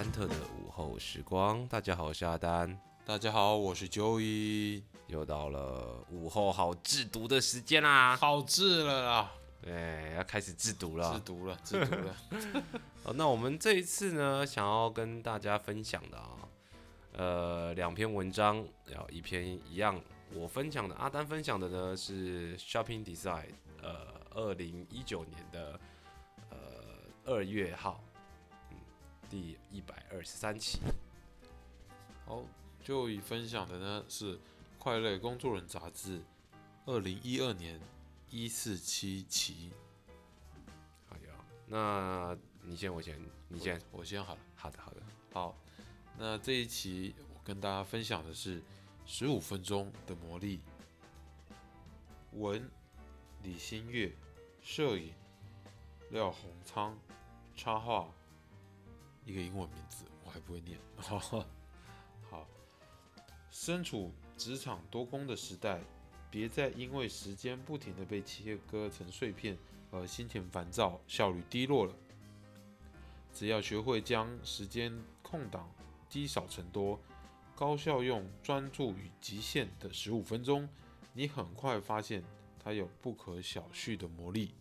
丹特的午后时光。大家好，我是阿丹。大家好，我是 Joey。又到了午后好制毒的时间啦！好制了啦！对，要开始制毒了。制毒了，制毒了。好，那我们这一次呢，想要跟大家分享的啊，呃，两篇文章，然后一篇一样，我分享的，阿丹分享的呢是 Shopping Design，呃，二零一九年的呃二月号，嗯，第一百二十三期。好，Joey 分享的呢是《快乐工作人》杂志二零一二年一四七期。好呀，那你先，我先，你先，我先好了。好的，好的，好。那这一期我跟大家分享的是十五分钟的魔力。文李新月，摄影廖宏昌，插画一个英文名字我还不会念。好，身处职场多工的时代，别再因为时间不停的被切割成碎片而心情烦躁、效率低落了。只要学会将时间空档积少成多，高效用专注与极限的十五分钟，你很快发现它有不可小觑的魔力。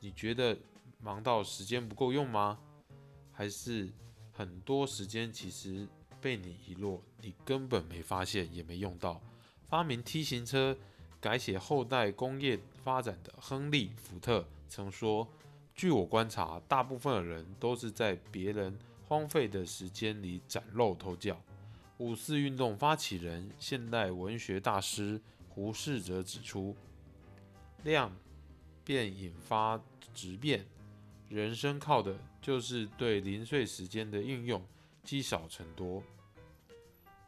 你觉得忙到时间不够用吗？还是很多时间其实被你遗落，你根本没发现也没用到？发明 T 型车、改写后代工业发展的亨利·福特曾说。据我观察，大部分的人都是在别人荒废的时间里崭露头角。五四运动发起人、现代文学大师胡适则指出：“量变引发质变，人生靠的就是对零碎时间的运用，积少成多。”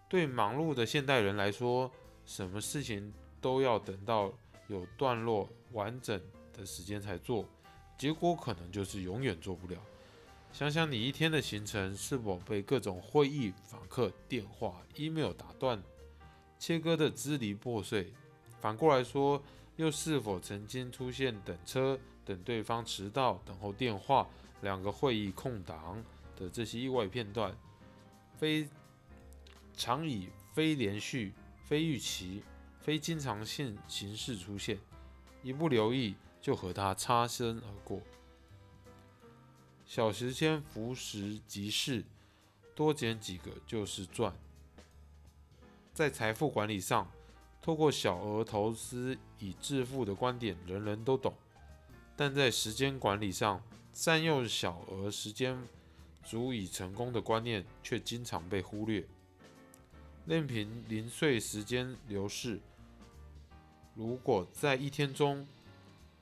对忙碌的现代人来说，什么事情都要等到有段落完整的时间才做。结果可能就是永远做不了。想想你一天的行程是否被各种会议、访客、电话、email 打断，切割的支离破碎？反过来说，又是否曾经出现等车、等对方迟到、等候电话、两个会议空档的这些意外片段？非常以非连续、非预期、非经常性形式出现，一不留意。就和他擦身而过。小时间浮时即逝，多捡几个就是赚。在财富管理上，透过小额投资以致富的观点，人人都懂；但在时间管理上，占用小额时间足以成功的观念，却经常被忽略。任凭零碎时间流逝，如果在一天中，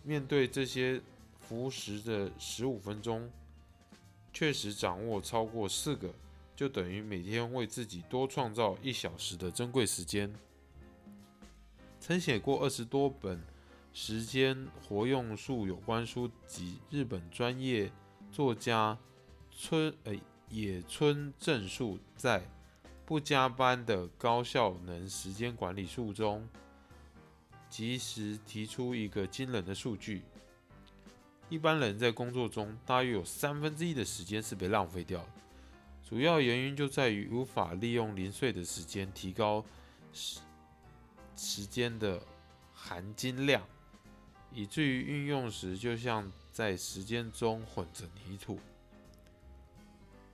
面对这些浮时的十五分钟，确实掌握超过四个，就等于每天为自己多创造一小时的珍贵时间。曾写过二十多本时间活用术有关书籍，日本专业作家村呃野村正树在《不加班的高效能时间管理术》中。及时提出一个惊人的数据：一般人在工作中，大约有三分之一的时间是被浪费掉。主要原因就在于无法利用零碎的时间提高时时间的含金量，以至于运用时就像在时间中混着泥土。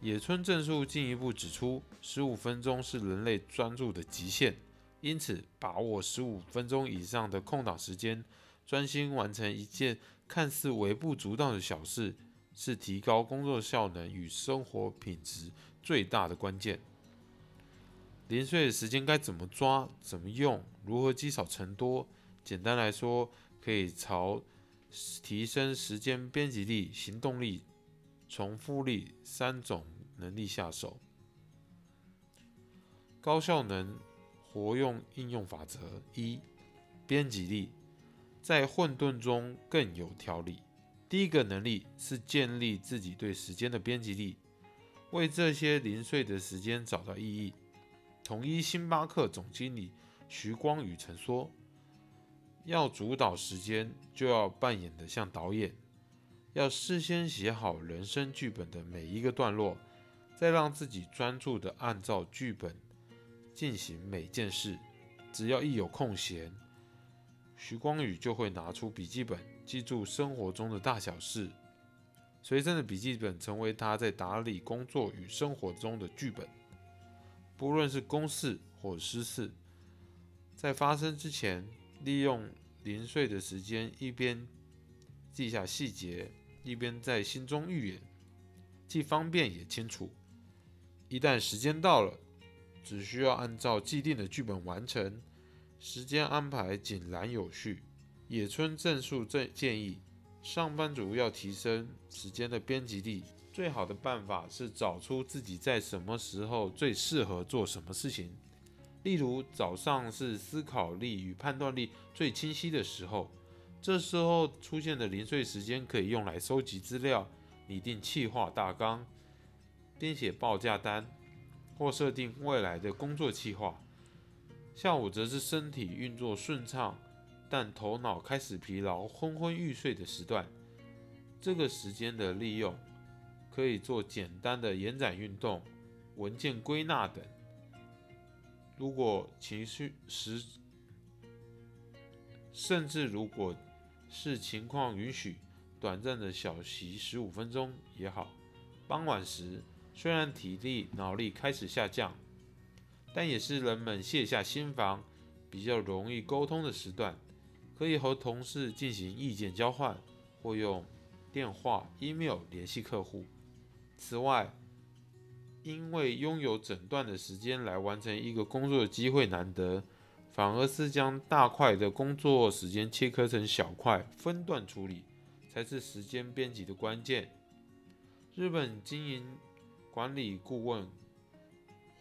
野村正树进一步指出，十五分钟是人类专注的极限。因此，把握十五分钟以上的空档时间，专心完成一件看似微不足道的小事，是提高工作效能与生活品质最大的关键。零碎的时间该怎么抓、怎么用、如何积少成多？简单来说，可以朝提升时间编辑力、行动力、重复力三种能力下手。高效能。活用应用法则一：编辑力在混沌中更有条理。第一个能力是建立自己对时间的编辑力，为这些零碎的时间找到意义。统一星巴克总经理徐光宇曾说：“要主导时间，就要扮演的像导演，要事先写好人生剧本的每一个段落，再让自己专注的按照剧本进行每件事。只要一有空闲，徐光宇就会拿出笔记本，记住生活中的大小事。随身的笔记本成为他在打理工作与生活中的剧本，不论是公事或私事，在发生之前，利用零碎的时间，一边记下细节，一边在心中预演，既方便也清楚。一旦时间到了，只需要按照既定的剧本完成，时间安排井然有序。野村正树正建议，上班族要提升时间的编辑力，最好的办法是找出自己在什么时候最适合做什么事情。例如，早上是思考力与判断力最清晰的时候，这时候出现的零碎时间可以用来收集资料、拟定企划大纲、编写报价单。或设定未来的工作计划，下午则是身体运作顺畅，但头脑开始疲劳、昏昏欲睡的时段。这个时间的利用，可以做简单的延展运动、文件归纳等。如果情绪时，甚至如果是情况允许，短暂的小息十五分钟也好。傍晚时。虽然体力、脑力开始下降，但也是人们卸下心防、比较容易沟通的时段，可以和同事进行意见交换，或用电话、email 联系客户。此外，因为拥有整段的时间来完成一个工作的机会难得，反而是将大块的工作时间切割成小块，分段处理，才是时间编辑的关键。日本经营。管理顾问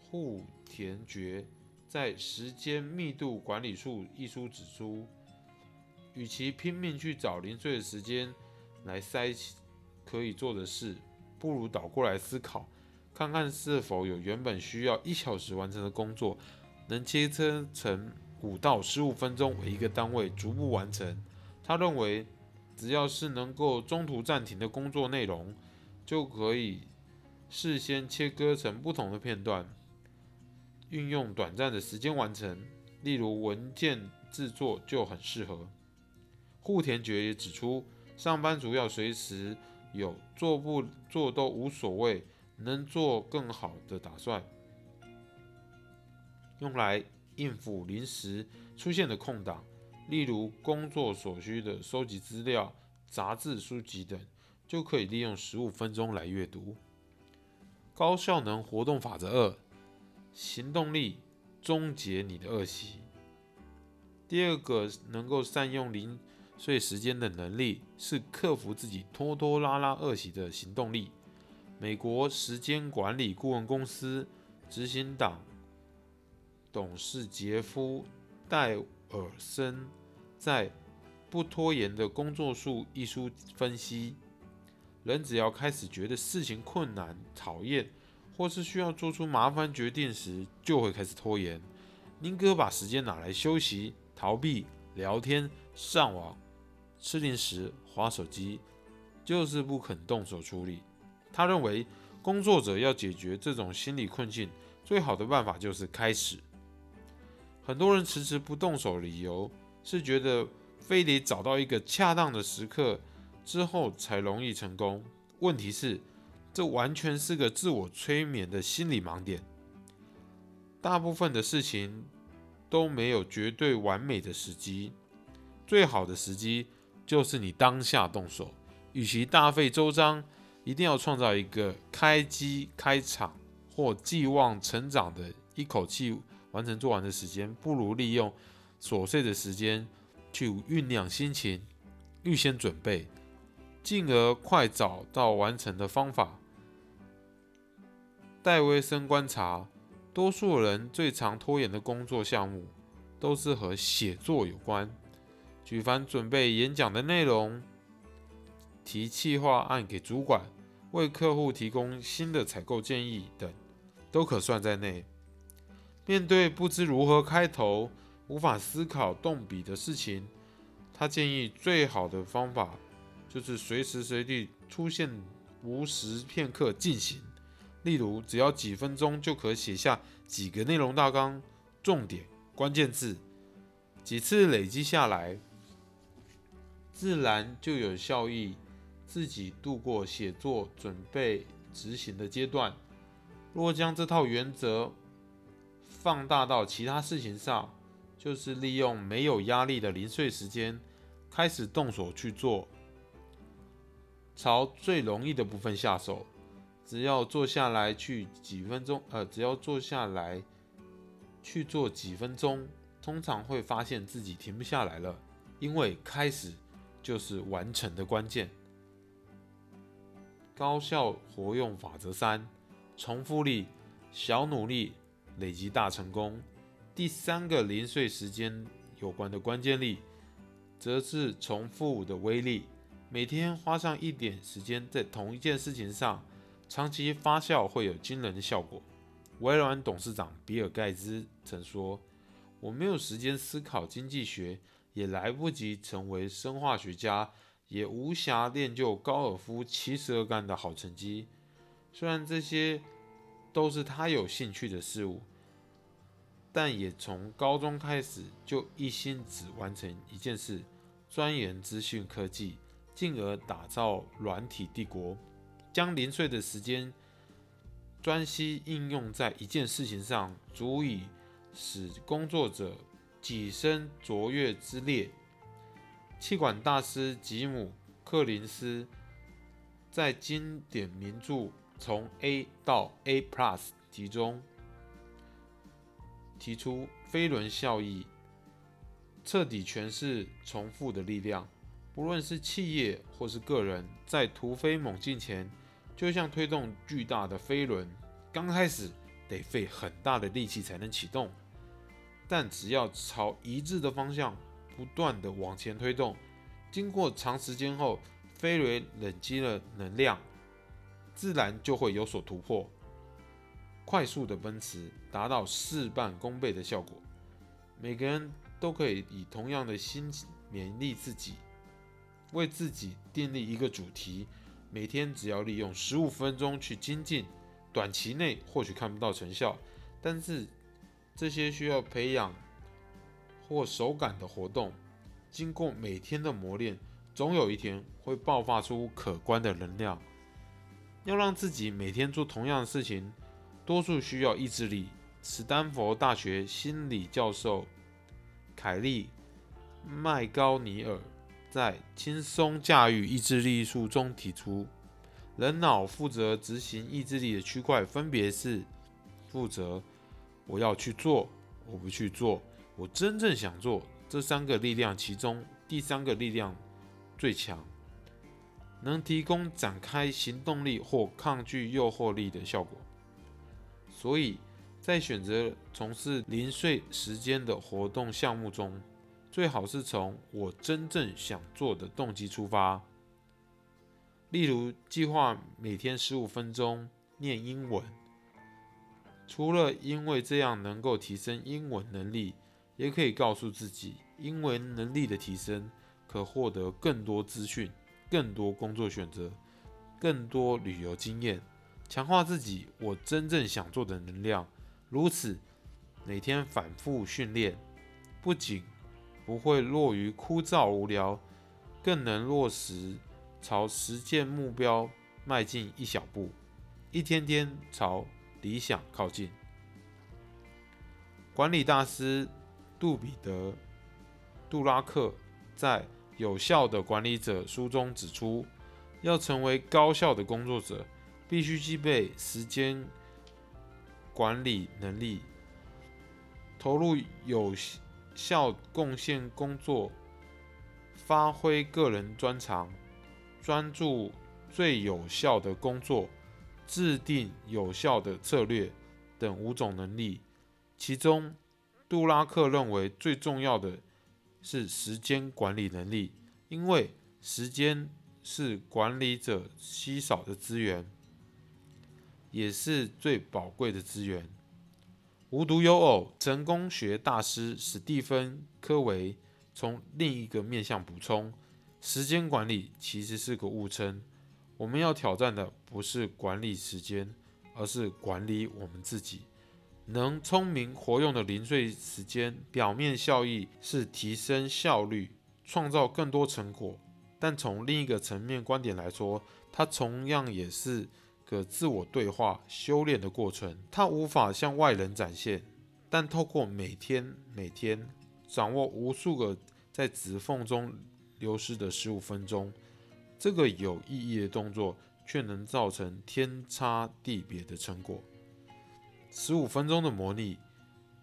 户田觉在《时间密度管理术》一书指出，与其拼命去找零碎的时间来塞可以做的事，不如倒过来思考，看看是否有原本需要一小时完成的工作，能切割成五到十五分钟为一个单位逐步完成。他认为，只要是能够中途暂停的工作内容，就可以。事先切割成不同的片段，运用短暂的时间完成，例如文件制作就很适合。户田觉也指出，上班族要随时有做不做都无所谓，能做更好的打算，用来应付临时出现的空档，例如工作所需的收集资料、杂志、书籍等，就可以利用十五分钟来阅读。高效能活动法则二：行动力终结你的恶习。第二个能够善用零碎时间的能力，是克服自己拖拖拉拉恶习的行动力。美国时间管理顾问公司执行党董事杰夫·戴尔森在《不拖延的工作术》一书分析。人只要开始觉得事情困难、讨厌，或是需要做出麻烦决定时，就会开始拖延。宁可把时间拿来休息、逃避、聊天、上网、吃零食、划手机，就是不肯动手处理。他认为，工作者要解决这种心理困境，最好的办法就是开始。很多人迟迟不动手，理由是觉得非得找到一个恰当的时刻。之后才容易成功。问题是，这完全是个自我催眠的心理盲点。大部分的事情都没有绝对完美的时机，最好的时机就是你当下动手。与其大费周章，一定要创造一个开机开场或寄望成长的一口气完成做完的时间，不如利用琐碎的时间去酝酿心情，预先准备。进而快找到完成的方法。戴维森观察，多数人最常拖延的工作项目都是和写作有关，举凡准备演讲的内容、提企划案给主管、为客户提供新的采购建议等，都可算在内。面对不知如何开头、无法思考动笔的事情，他建议最好的方法。就是随时随地出现，无时片刻进行，例如，只要几分钟就可写下几个内容大纲、重点、关键字，几次累积下来，自然就有效益，自己度过写作、准备、执行的阶段。若将这套原则放大到其他事情上，就是利用没有压力的零碎时间，开始动手去做，朝最容易的部分下手。只要坐下来去几分钟，呃，只要坐下来去做几分钟，通常会发现自己停不下来了，因为开始就是完成的关键。高效活用法则三：重复力、小努力累积大成功。第三个零碎时间有关的关键力，则是重复的威力。每天花上一点时间在同一件事情上。长期发酵会有惊人的效果。微软董事长比尔·盖茨曾说：“我没有时间思考经济学，也来不及成为生化学家，也无暇练就高尔夫七十二杆的好成绩。虽然这些都是他有兴趣的事物，但也从高中开始就一心只完成一件事：钻研资讯科技，进而打造软体帝国。”将零碎的时间专心应用在一件事情上，足以使工作者跻身卓越之列。气管大师吉姆·克林斯在经典名著《从 A 到 A Plus》题中提出飞轮效应，彻底诠释重复的力量。不论是企业或是个人，在突飞猛进前。就像推动巨大的飞轮，刚开始得费很大的力气才能启动，但只要朝一致的方向不断的往前推动，经过长时间后，飞轮累积了能量，自然就会有所突破，快速的奔驰，达到事半功倍的效果。每个人都可以以同样的心情勉励自己，为自己订立一个主题。每天只要利用十五分钟去精进，短期内或许看不到成效，但是这些需要培养或手感的活动，经过每天的磨练，总有一天会爆发出可观的能量。要让自己每天做同样的事情，多数需要意志力。史丹佛大学心理教授凯利麦高尼尔。在《轻松驾驭意志力一书》中提出，人脑负责执行意志力的区块分别是：负责我要去做，我不去做，我真正想做这三个力量，其中第三个力量最强，能提供展开行动力或抗拒诱惑力的效果。所以在选择从事零碎时间的活动项目中，最好是从我真正想做的动机出发，例如计划每天十五分钟念英文。除了因为这样能够提升英文能力，也可以告诉自己，因为能力的提升可获得更多资讯、更多工作选择、更多旅游经验，强化自己我真正想做的能量。如此，每天反复训练，不仅不会落于枯燥无聊，更能落实朝实践目标迈进一小步，一天天朝理想靠近。管理大师杜彼德·杜拉克在《有效的管理者》书中指出，要成为高效的工作者，必须具备时间管理能力，投入有。效贡献工作，发挥个人专长，专注最有效的工作，制定有效的策略等五种能力。其中，杜拉克认为最重要的是时间管理能力，因为时间是管理者稀少的资源，也是最宝贵的资源。无独有偶，成功学大师史蒂芬·科维从另一个面向补充：时间管理其实是个误称。我们要挑战的不是管理时间，而是管理我们自己。能聪明活用的零碎时间，表面效益是提升效率，创造更多成果。但从另一个层面观点来说，它同样也是个自我对话、修炼的过程。它无法向外人展现，但透过每天每天掌握无数个在指缝中流失的十五分钟，这个有意义的动作，却能造成天差地别的成果。十五分钟的模拟，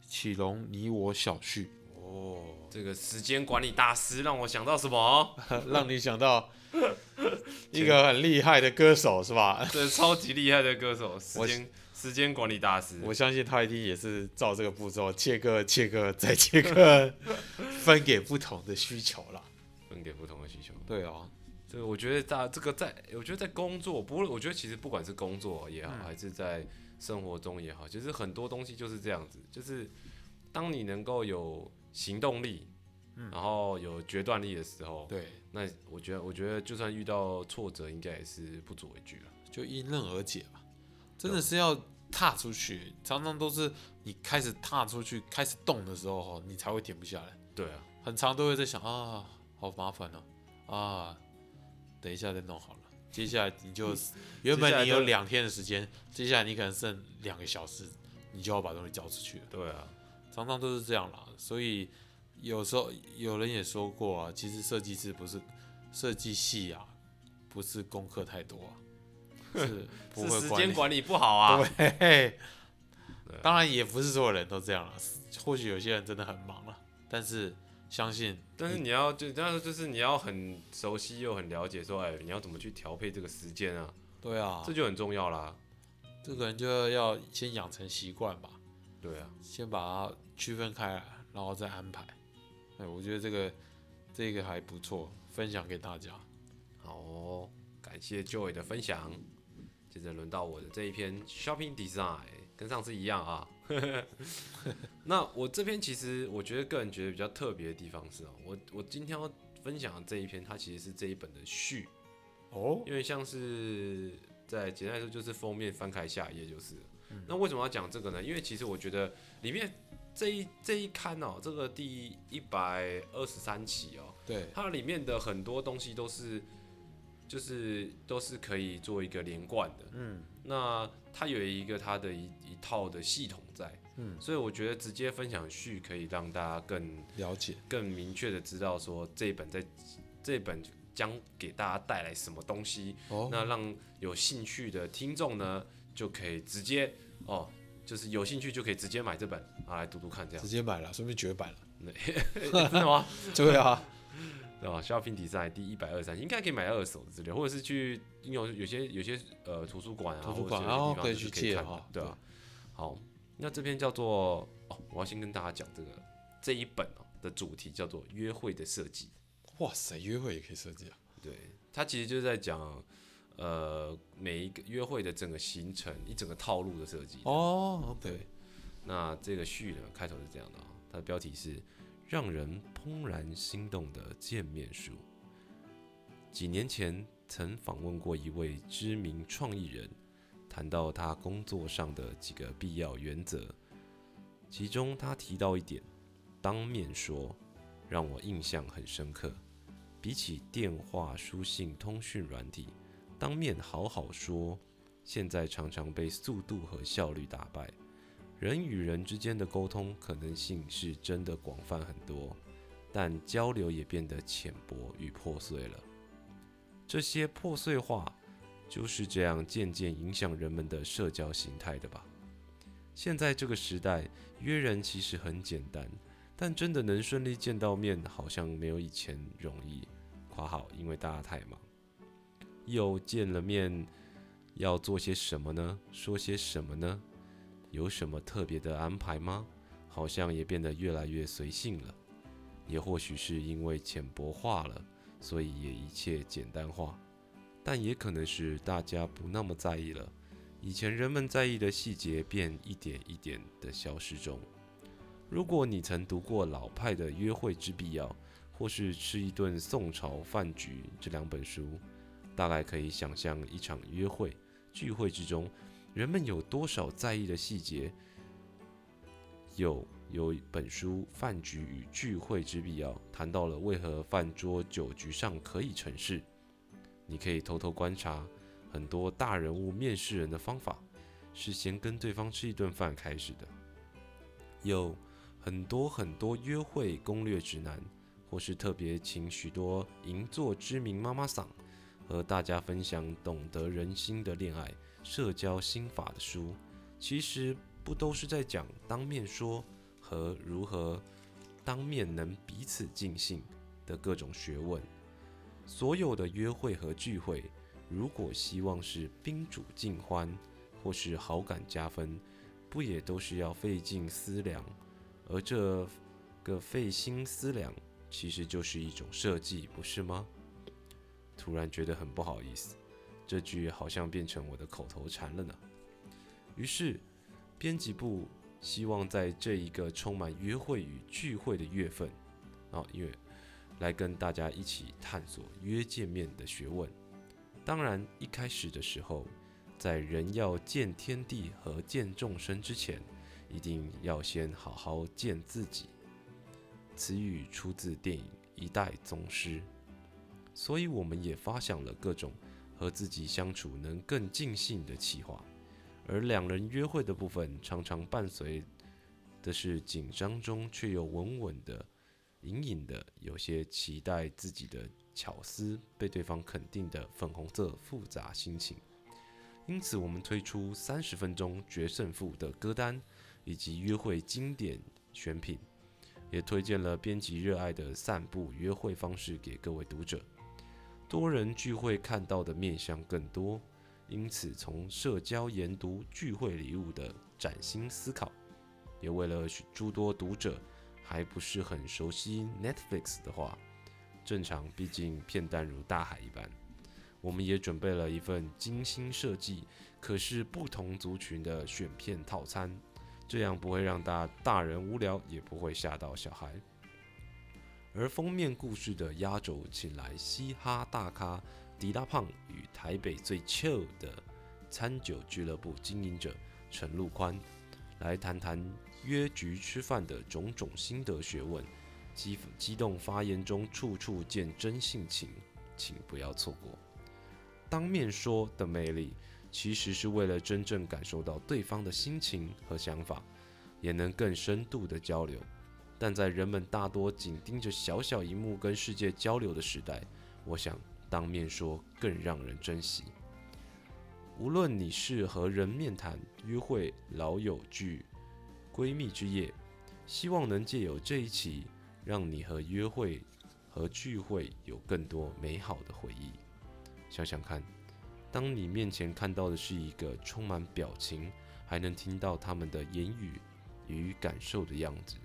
岂容你我小觑。哦，这个时间管理大师让我想到什么？让你想到 一个很厉害的歌手是吧？这超级厉害的歌手，时间时间管理大师。我相信他一定也是照这个步骤切割、切割再切割，分给不同的需求了。分给不同的需求。对啊，这个我觉得大这个在，我觉得在工作，不过我觉得其实不管是工作也好，嗯还是在生活中也好，其实很多东西就是这样子，就是当你能够有行动力，嗯然后有决断力的时候，对，那我觉得，我觉得就算遇到挫折，应该也是不足为惧了。就迎刃而解吧。真的是要踏出去，常常都是你开始踏出去、开始动的时候，哈，你才会停不下来。对啊，很长都会在想啊，好麻烦哦，啊，等一下再弄好了。接下来你就原本你有两天的时间，接下来你可能剩两个小时，你就要把东西交出去了。对啊，常常都是这样啦，所以有时候有人也说过啊，其实设计师不是设计系啊，不是功课太多啊，是不是。时间管理不好啊。对，当然也不是所有人都这样了，或许有些人真的很忙了，但是相信但是你要就但是就是你要很熟悉又很了解，说哎，你要怎么去调配这个时间啊？对啊这，就很重要啦。这个人就要先养成习惯吧，对啊，先把它区分开来，然后再安排。哎，我觉得这个这个还不错，分享给大家。好哦，感谢 Joy 的分享。接着轮到我的这一篇 Shopping Design，跟上次一样啊。那我这篇其实我觉得个人觉得比较特别的地方是哦，我我今天要分享的这一篇，它其实是这一本的序，哦，因为像是在简单来说就是封面翻开下一页就是。嗯那为什么要讲这个呢？因为其实我觉得里面这一这一刊哦，这个第一百二十三期哦，对，它里面的很多东西都是，就是都是可以做一个连贯的。嗯那它有一个它的一一套的系统在，嗯，所以我觉得直接分享序可以让大家更了解。更明确的知道说这一本在这一本将给大家带来什么东西。哦，那让有兴趣的听众呢，就可以直接哦，就是有兴趣就可以直接买这本啊来读读看，这样直接买了，顺便绝版了。真的吗？对啊，哦，Shopping Design 第一百二三应该可以买二手的资料，或者是去有有些有些呃图书馆啊，图书馆或者是有些地方哦可以去借哈看的，对啊。好，那这篇叫做哦，我要先跟大家讲这个这一本哦的主题叫做约会的设计，哇塞，约会也可以设计啊。对，它其实就是在讲呃每一个约会的整个行程一整个套路的设计。哦对那这个序呢，开头是这样的啊、它的标题是“让人怦然心动的见面书”。几年前曾访问过一位知名创意人，谈到他工作上的几个必要原则，其中他提到一点，当面说，让我印象很深刻。比起电话、书信、通讯软体，当面好好说，现在常常被速度和效率打败。人与人之间的沟通可能性是真的广泛很多，但交流也变得浅薄与破碎了。这些破碎化就是这样渐渐影响人们的社交形态的吧。现在这个时代，约人其实很简单，但真的能顺利见到面，好像没有以前容易。（括号因为大家太忙。）又见了面，要做些什么呢？说些什么呢？有什么特别的安排吗？好像也变得越来越随性了。也或许是因为浅薄化了，所以也一切简单化。但也可能是大家不那么在意了，以前人们在意的细节便一点一点的消失中。如果你曾读过老派的《约会之必要》，或是《吃一顿宋朝饭局》这两本书，大概可以想象一场约会聚会之中。人们有多少在意的细节，有有本书《饭局与聚会之必要》谈到了为何饭桌酒局上可以成事。你可以偷偷观察很多大人物面试人的方法，是先跟对方吃一顿饭开始的。有很多很多约会攻略指南，或是特别请许多银座知名妈妈桑和大家分享懂得人心的恋爱社交心法的书，其实不都是在讲当面说和如何当面能彼此尽兴的各种学问。所有的约会和聚会，如果希望是宾主尽欢或是好感加分，不也都是要费尽思量？而这个费心思量，其实就是一种设计，不是吗？突然觉得很不好意思，这句好像变成我的口头禅了呢。于是，编辑部希望在这一个充满约会与聚会的月份，啊，因为来跟大家一起探索约见面的学问。当然，一开始的时候，在人要见天地和见众生之前，一定要先好好见自己。此语出自电影《一代宗师》，所以我们也发想了各种和自己相处能更尽兴的企划。而两人约会的部分，常常伴随的是紧张中却又稳稳的、隐隐的有些期待自己的巧思被对方肯定的粉红色复杂心情。因此，我们推出三十分钟决胜负的歌单，以及约会经典选品，也推荐了编辑热爱的散步约会方式给各位读者。多人聚会看到的面相更多，因此从社交研读聚会礼物的崭新思考，也为了许诸多读者还不是很熟悉 Netflix 的话，正常毕竟片单如大海一般。我们也准备了一份精心设计，可是不同族群的选片套餐，这样不会让大大人无聊，也不会吓到小孩。而封面故事的压轴，请来嘻哈大咖迪拉胖与台北最 chill 的餐酒俱乐部经营者陈陆宽，来谈谈约局吃饭的种种心得学问，激激动发言中处处见真性情，请不要错过。当面说的魅力，其实是为了真正感受到对方的心情和想法，也能更深度的交流。但在人们大多紧盯着小小荧幕跟世界交流的时代，我想当面说更让人珍惜。无论你是和人面谈、约会、老友聚、闺蜜之夜，希望能借由这一期，让你和约会和聚会有更多美好的回忆。想想看，当你面前看到的是一个充满表情，还能听到他们的言语与感受的样子，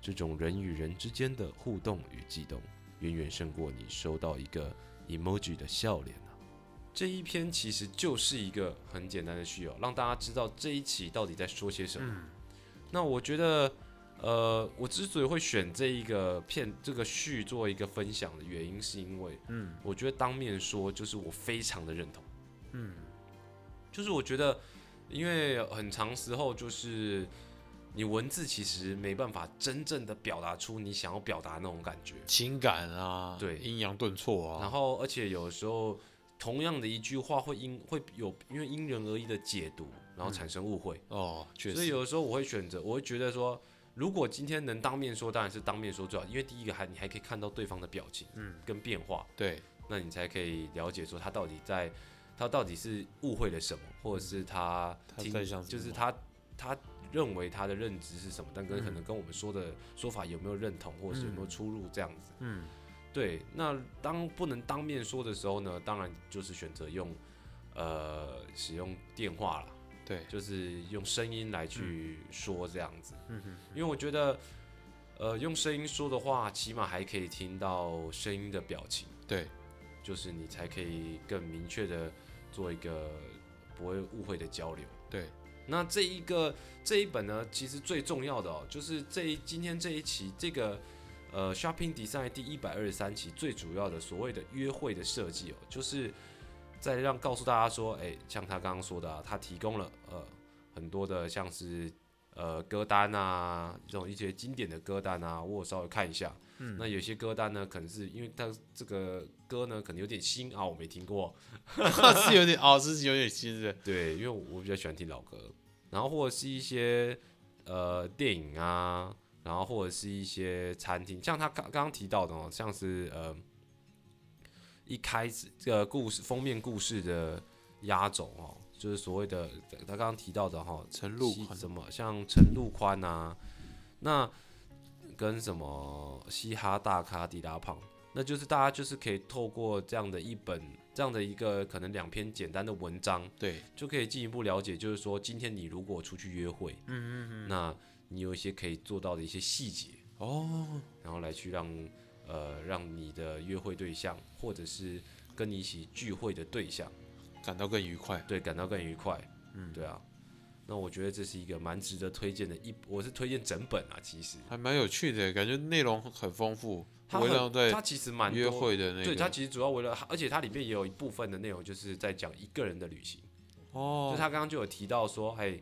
这种人与人之间的互动与悸动，远远胜过你收到一个 emoji 的笑脸啊！这一篇其实就是一个很简单的序哦，让大家知道这一期到底在说些什么。那我觉得。呃，我之所以会选这一个片这个序做一个分享的原因，是因为，嗯，我觉得当面说就是我非常的认同，嗯，就是我觉得，因为很长时候就是你文字其实没办法真正的表达出你想要表达那种感觉，情感啊，对，阴阳顿挫啊，然后而且有时候同样的一句话会因会有因为因人而异的解读，然后产生误会哦，确实，所以有的时候我会选择，我会觉得说。如果今天能当面说，当然是当面说最好，因为第一个还你还可以看到对方的表情，嗯，跟变化，对，那你才可以了解说他到底在，他到底是误会了什么，或者是他听，就是他他认为他的认知是什么，但跟可能跟我们说的说法有没有认同，或者是有没有出入这样子，嗯，对，那当不能当面说的时候呢，当然就是选择用，呃，使用电话了。对，就是用声音来去说这样子，嗯哼，因为我觉得，呃，用声音说的话，起码还可以听到声音的表情，对，就是你才可以更明确的做一个不会误会的交流，对。那这一个这一本呢，其实最重要的哦，就是这一今天这一期这个呃 Shopping Design 第一百二十三期最主要的所谓的约会的设计哦，就是在让告诉大家说，哎、像他刚刚说的、啊，他提供了呃很多的像是呃歌单啊，这种一些经典的歌单啊，我稍微看一下。嗯那有些歌单呢，可能是因为他这个歌呢，可能有点新啊，我没听过。是有点哦，是有点新的。对，因为我比较喜欢听老歌，然后或者是一些呃电影啊，然后或者是一些餐厅，像他刚刚刚提到的哦，像是呃一开始这个故事封面故事的压轴哦，就是所谓的他刚刚提到的哈、陈陆宽什么像陈陆宽啊，那跟什么嘻哈大咖迪拉胖，那就是大家就是可以透过这样的一本这样的一个可能两篇简单的文章，对，就可以进一步了解，就是说今天你如果出去约会，嗯嗯嗯，那你有一些可以做到的一些细节，哦，然后来去让呃让你的约会对象或者是跟你一起聚会的对象，感到更愉快。对感到更愉快。嗯，对啊，那我觉得这是一个蛮值得推荐的一，我是推荐整本啊，其实。还蛮有趣的，感觉内容很丰富，它很围绕在它其实蛮约多会的那个。对，它其实主要为了，而且它里面也有一部分的内容就是在讲一个人的旅行。哦就，他刚刚就有提到说，哎，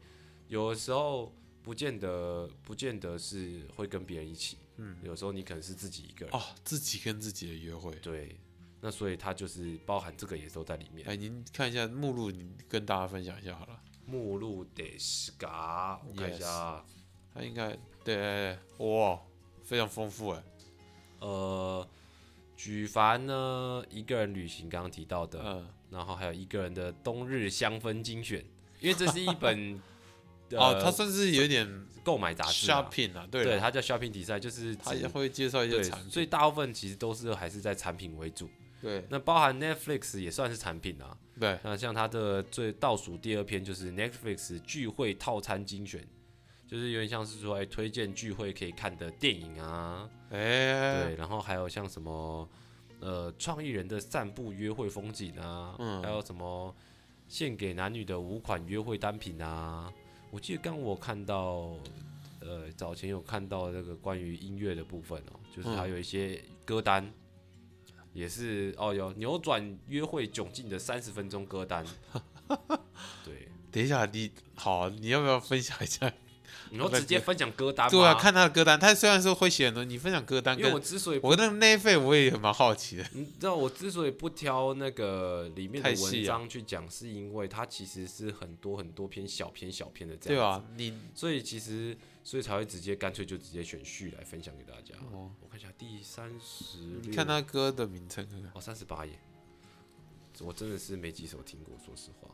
有的时候不见得不见得是会跟别人一起，嗯，有时候你可能是自己一个人。哦，自己跟自己的约会。对，那所以它就是包含这个也都在里面。哎，您看一下目录，你跟大家分享一下好了。目录得是嘎，我看一下啊，它应该对，哇，非常丰富哎。呃，举凡呢一个人旅行刚刚提到的，嗯，然后还有一个人的冬日香氛精选，因为这是一本 哦，呃它算是有点购买杂志啊、shopping 啊，对它叫 shopping 比赛，就是它指也会介绍一些对，产品。所以大部分其实都是还是在产品为主。对那包含 Netflix 也算是产品啊。对，那像它的最倒数第二篇就是 Netflix 聚会套餐精选，就是有点像是说，哎、推荐聚会可以看的电影啊，哎，对，然后还有像什么，呃，创意人的散步约会风景啊，嗯还有什么献给男女的五款约会单品啊。我记得刚我看到，呃，早前有看到那个关于音乐的部分哦，就是还嗯有一些歌单。也是哦，有扭转约会窘境的三十分钟歌单，对，等一下，你好，你要不要分享一下？你说直接分享歌单？对啊，看他的歌单，他虽然说会写很多，你分享歌单因为我之所以我那个那一费我也蛮好奇的。你知道我之所以不挑那个里面的文章去讲，是因为它其实是很多很多篇小篇小篇的这对样子，吧？你所以其实所以才会直接干脆就直接选序来分享给大家。哦，我看一下第三十，你看他歌的名称看看，哦三十八页，我真的是没几首听过，说实话。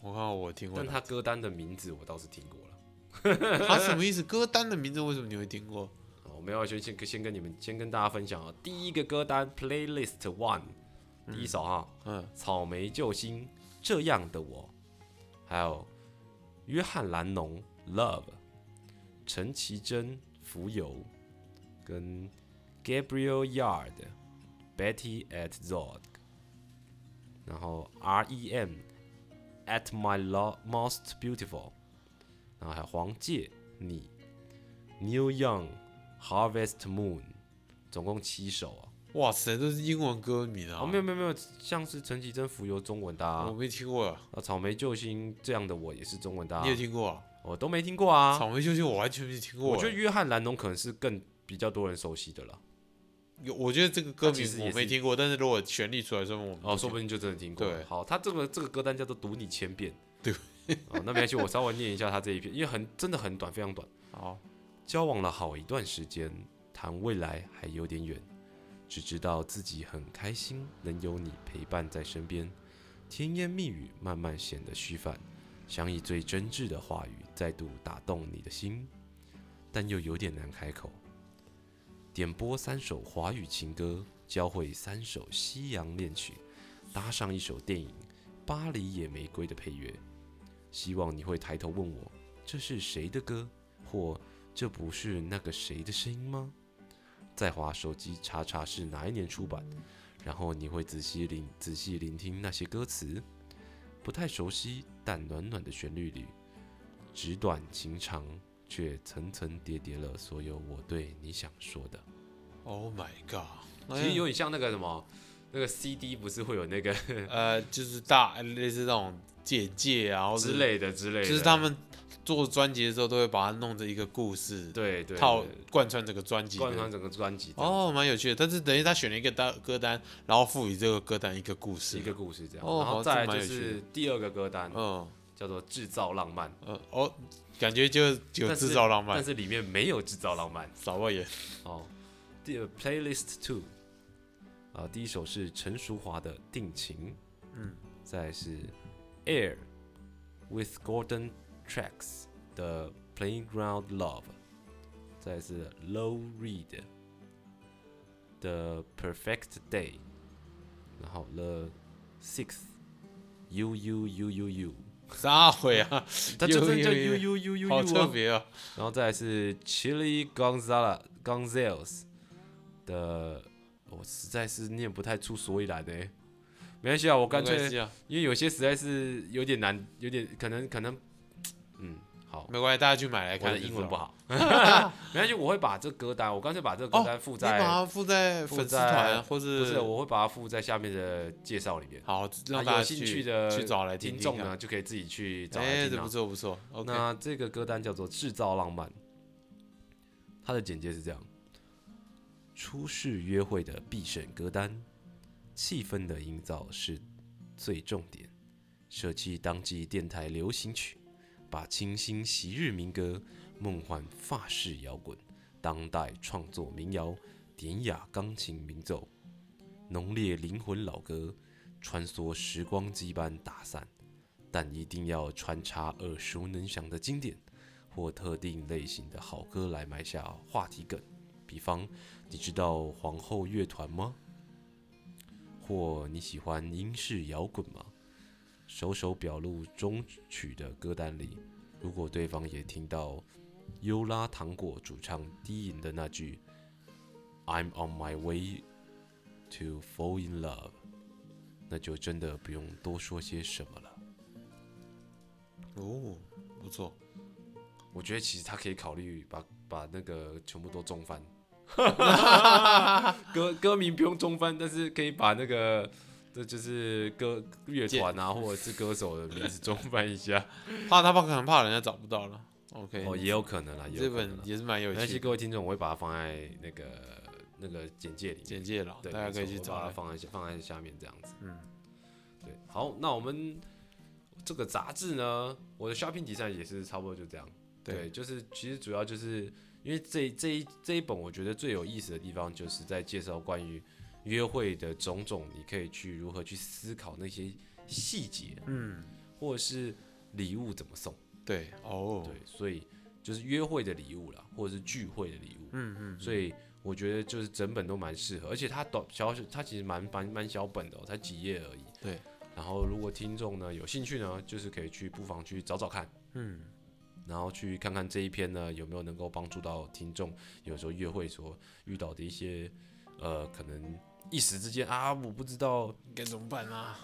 我看看我听过但。他歌单的名字我倒是听过了。他什么意思？歌单的名字为什么你会听过？哦我们要先先先跟你们先跟大家分享啊，第一个歌单 Playlist One，第一首哈，嗯，草莓救星这样的我，还有约翰兰农 Love，陈绮贞浮游，跟 Gabriel Yard Betty at Zog，然后 R.E.M. At My Love Most Beautiful，然后还有黄玠你 New Young Harvest Moon，总共七首啊。哇塞，都是英文歌名啊！哦，没有没有没有，像是陈绮贞浮游中文的啊我，没听过啊。啊草莓救星这样的我也是中文的啊你，有听过啊？我都没听过啊。草莓救星我完全没听过欸。我觉得约翰兰农可能是更比较多人熟悉的了，有，我觉得这个歌名我没听过，但是如果旋律出来，说明我们哦，说不定就真的听过。对好，他这个这个歌单叫做读你千遍。对。哦，那没关系，我稍微念一下他这一篇，因为很真的很短，非常短。好，交往了好一段时间，谈未来还有点远，只知道自己很开心能有你陪伴在身边。甜言蜜语慢慢显得虚泛，想以最真挚的话语再度打动你的心，但又有点难开口。点播三首华语情歌，教会三首西洋恋曲，搭上一首电影《巴黎野玫瑰》的配乐。希望你会抬头问我，这是谁的歌，或这不是那个谁的声音吗？再划手机查查是哪一年出版，然后你会仔细聆仔细聆听那些歌词，不太熟悉但暖暖的旋律里，纸短情长，却层层叠叠了所有我对你想说的。Oh my god！其实有点像那个什么，那个 CD 不是会有那个呃，就是大类似那种简介啊，之类的之类的，就是他们做专辑的时候都会把它弄成一个故事，对对套贯穿整个专辑。贯穿整个专辑哦，蛮有趣的。但是等于他选了一个单歌单，然后赋予这个歌单一个故事，一个故事这样，然后再就是第二个歌单嗯。叫做制造浪漫，呃哦，感觉就有制造浪漫。但，是里面没有制造浪漫。少我也。哦。第二 Playlist Two 啊，第一首是陈淑桦的《定情》，嗯，再是 Air with Gordon Tracks 的 Playground Love，再来是 Low Reed 的 Perfect Day，然后 The Sixth U U U U U，啥回啊？它就真的叫 U U U U U U 好 U 啊。特别啊！然后再来是 Chili Gonzala Gonzales 的，我实在是念不太出所以然的欸。 没关系啊，我干脆因为有些实在是有点难，有点可能可能，嗯，好，没关系，大家去买来我的看。英文不好，没关系，我会把这歌单，我干脆把这个歌单附你在，把它附在附粉丝在团或是不是，我会把它附在下面的介绍里面。好啊让大家有兴趣的去找来听众呢，就可以自己去找来哎，听啊。这不。错不错那这个歌单叫做《制造浪漫》，它的简介是这样：初试约会的必选歌单，气氛的营造是最重点，舍弃当季电台流行曲，把清新昔日民歌、梦幻法式摇滚、当代创作民谣、典雅钢琴民奏、浓烈灵魂老歌，穿梭时光机般打散。但一定要穿插耳熟能详的经典或特定类型的好歌来埋下话题梗。比方，你知道皇后乐团吗？或你喜欢英式摇滚吗？首首表露中曲的歌单里，如果对方也听到优拉糖果主唱低吟的那句 "I'm on my way to fall in love"，那就真的不用多说些什么了。哦，不错，我觉得其实他可以考虑把把那个全部都中翻，歌歌名不用中翻，但是可以把那个这就是歌乐团啊或者是歌手的名字中翻一下。怕他怕可能怕人家找不到了，OK，哦，也有可能啦，也这有可能啦。本也是蛮有趣的各位听众，我会把它放在那个那个简介里面。简介了，对，大家可以去找它放在下放在下面这样子。嗯，对，好，那我们这个杂志呢，我的 shopping 比赛也是差不多就这样。对，对，就是其实主要就是因为这这一这一本，我觉得最有意思的地方就是在介绍关于约会的种种，你可以去如何去思考那些细节，嗯，或者是礼物怎么送。对，哦，对，所以就是约会的礼物啦，或者是聚会的礼物。嗯嗯，所以我觉得就是整本都蛮适合，而且它短小，它其实蛮蛮蛮小本的、哦，才几页而已。对。然后如果听众呢有兴趣呢，就是可以去不妨去找找看，嗯，然后去看看这一篇呢有没有能够帮助到听众，有时候约会所遇到的一些呃可能一时之间啊我不知道，该怎么办啊？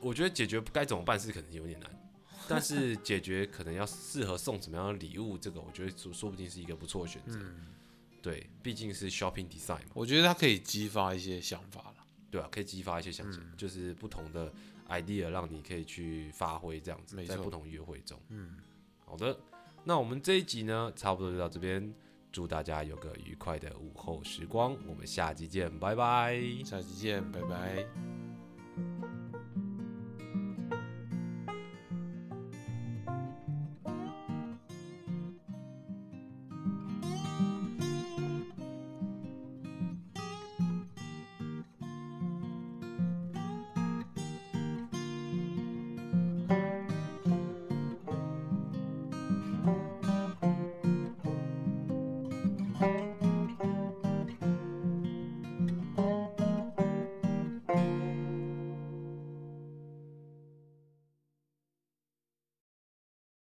我觉得解决该怎么办是可能有点难。但是解决可能要适合送什么样的礼物，这个我觉得说说不定是一个不错的选择。嗯，对，毕竟是 shopping design 嘛。我觉得它可以激发一些想法了。对啊，可以激发一些想法，嗯就是不同的 idea 让你可以去发挥这样子，在不同约会中。嗯，好的，那我们这一集呢，差不多就到这边，祝大家有个愉快的午后时光，我们下期见，拜拜。下期见，拜拜。